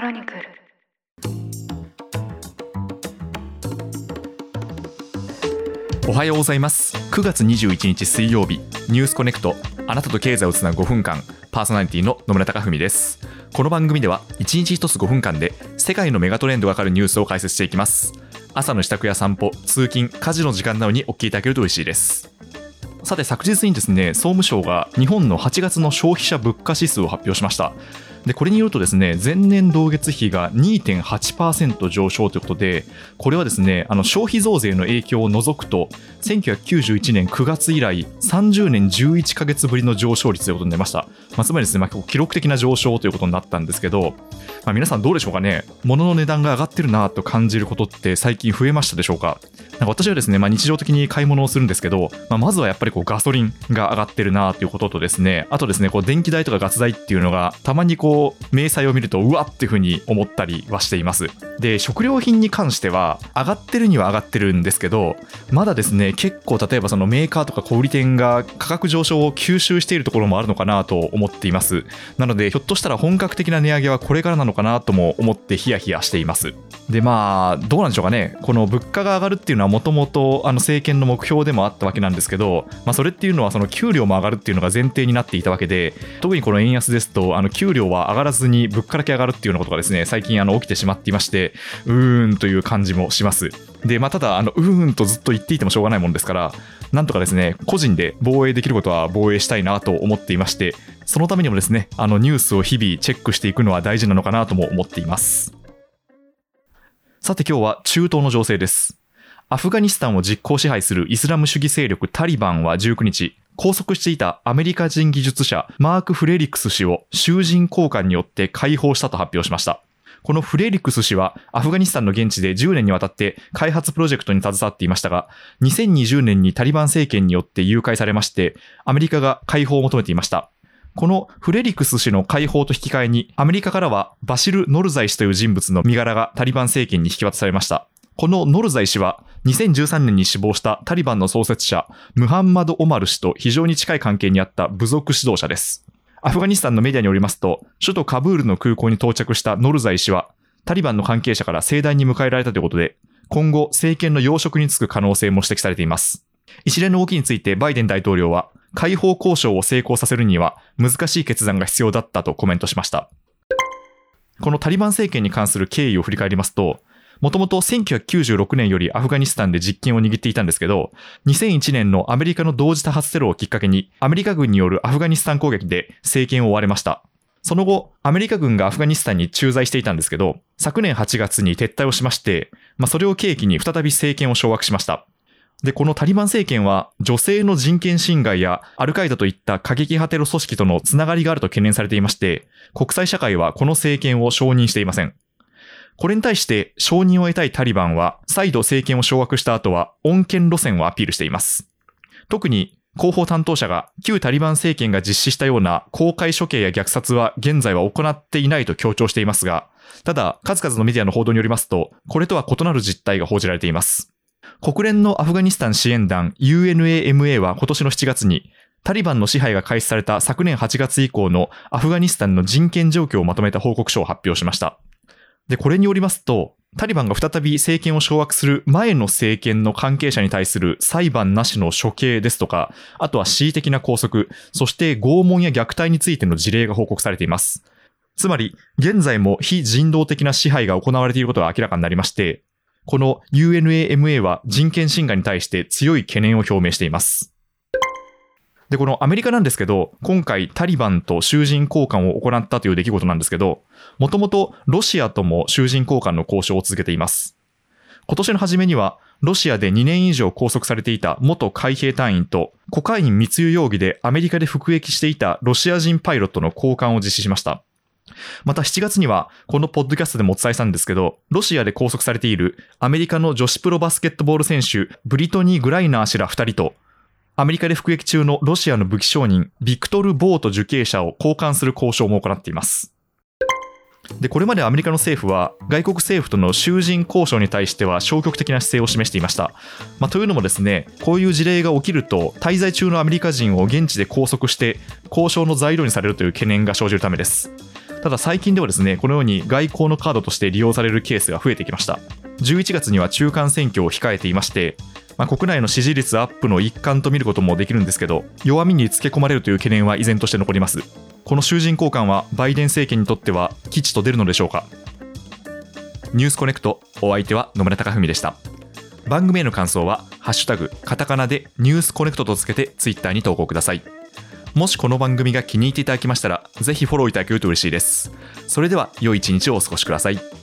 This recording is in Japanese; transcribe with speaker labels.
Speaker 1: クロニクル。
Speaker 2: おはようございます。9月21日水曜日ニュースコネクトあなたと経済をつなぐ5分間パーソナリティの野村貴文です。この番組では1日1つ5分間で世界のメガトレンドがわかるニュースを解説していきます。朝の支度や散歩通勤家事の時間などにお聞きいただけると嬉しいです。さて昨日にですね総務省が日本の8月の消費者物価指数を発表しました。でこれによるとですね前年同月比が2.8%上昇ということでこれはですねあの消費増税の影響を除くと1991年9月以来30年11ヶ月ぶりの上昇率ということになりました、まあ、つまりですね、まあ、記録的な上昇ということになったんですけど、まあ、皆さんどうでしょうかね？物の値段が上がってるなと感じることって最近増えましたでしょうか？なんか私はですね、まあ、日常的に買い物をするんですけど、まあ、まずはやっぱりこうガソリンが上がってるなということとですねあとですねこう電気代とかガス代っていうのがたまにこうこう明細を見るとうわっていうふうに思ったりはしています。で食料品に関しては上がってるには上がってるんですけどまだですね結構例えばそのメーカーとか小売店が価格上昇を吸収しているところもあるのかなと思っています。なのでひょっとしたら本格的な値上げはこれからなのかなとも思ってヒヤヒヤしています。でまあどうなんでしょうかね。この物価が上がるっていうのはもともと政権の目標でもあったわけなんですけど、まあ、それっていうのはその給料も上がるっていうのが前提になっていたわけで特にこの円安ですとあの給料は上がらずに物価だけ上がるっていうようなことがですね、最近あの起きてしまっていまして、うーんという感じもします。で、まあ、ただ、あの、うーんとずっと言っていてもしょうがないもんですから、なんとかですね、個人で防衛できることは防衛したいなと思っていまして、そのためにもですね、あのニュースを日々チェックしていくのは大事なのかなとも思っています。さて今日は中東の情勢です。アフガニスタンを実効支配するイスラム主義勢力タリバンは19日、拘束していたアメリカ人技術者マーク・フレリクス氏を囚人交換によって解放したと発表しました。このフレリクス氏はアフガニスタンの現地で10年にわたって開発プロジェクトに携わっていましたが、2020年にタリバン政権によって誘拐されまして、アメリカが解放を求めていました。このフレリクス氏の解放と引き換えに、アメリカからはバシル・ノルザイ氏という人物の身柄がタリバン政権に引き渡されました。このノルザイ氏は2013年に死亡したタリバンの創設者ムハンマド・オマル氏と非常に近い関係にあった部族指導者です。アフガニスタンのメディアによりますと、首都カブールの空港に到着したノルザイ氏は、タリバンの関係者から盛大に迎えられたということで、今後政権の要職に就く可能性も指摘されています。一連の動きについてバイデン大統領は、解放交渉を成功させるには難しい決断が必要だったとコメントしました。このタリバン政権に関する経緯を振り返りますと、もともと1996年よりアフガニスタンで実権を握っていたんですけど、2001年のアメリカの同時多発テロをきっかけに、アメリカ軍によるアフガニスタン攻撃で政権を追われました。その後、アメリカ軍がアフガニスタンに駐在していたんですけど、昨年8月に撤退をしまして、まあ、それを契機に再び政権を掌握しました。で、このタリバン政権は女性の人権侵害やアルカイダといった過激派テロ組織とのつながりがあると懸念されていまして、国際社会はこの政権を承認していません。これに対して承認を得たいタリバンは、再度政権を掌握した後は、恩恵路線をアピールしています。特に、広報担当者が旧タリバン政権が実施したような公開処刑や虐殺は現在は行っていないと強調していますが、ただ、数々のメディアの報道によりますと、これとは異なる実態が報じられています。国連のアフガニスタン支援団 UNAMA は今年の7月に、タリバンの支配が開始された昨年8月以降のアフガニスタンの人権状況をまとめた報告書を発表しました。で、これによりますと、タリバンが再び政権を掌握する前の政権の関係者に対する裁判なしの処刑ですとか、あとは恣意的な拘束、そして拷問や虐待についての事例が報告されています。つまり、現在も非人道的な支配が行われていることが明らかになりまして、この UNAMA は人権侵害に対して強い懸念を表明しています。で、このアメリカなんですけど、今回タリバンと囚人交換を行ったという出来事なんですけど、もともとロシアとも囚人交換の交渉を続けています。今年の初めには、ロシアで2年以上拘束されていた元海兵隊員とコカイン密輸容疑でアメリカで服役していたロシア人パイロットの交換を実施しました。また7月には、このポッドキャストでもお伝えしたんですけど、ロシアで拘束されているアメリカの女子プロバスケットボール選手、ブリトニー・グライナー氏ら2人と、アメリカで服役中のロシアの武器商人、ビクトル・ボート受刑者を交換する交渉も行っています。で、これまでアメリカの政府は、外国政府との囚人交渉に対しては消極的な姿勢を示していました。まあ、というのもですね、こういう事例が起きると、滞在中のアメリカ人を現地で拘束して、交渉の材料にされるという懸念が生じるためです。ただ最近ではですねこのように外交のカードとして利用されるケースが増えてきました11月には中間選挙を控えていましてまあ、国内の支持率アップの一環と見ることもできるんですけど弱みにつけ込まれるという懸念は依然として残ります。この囚人交換はバイデン政権にとっては吉と出るのでしょうか。ニュースコネクトお相手は野村貴文でした。番組への感想は「ハッシュタグカタカナ」で「ニュースコネクト」とつけてツイッターに投稿ください。もしこの番組が気に入っていただきましたらぜひフォローいただけると嬉しいです。それでは良い一日をお過ごしください。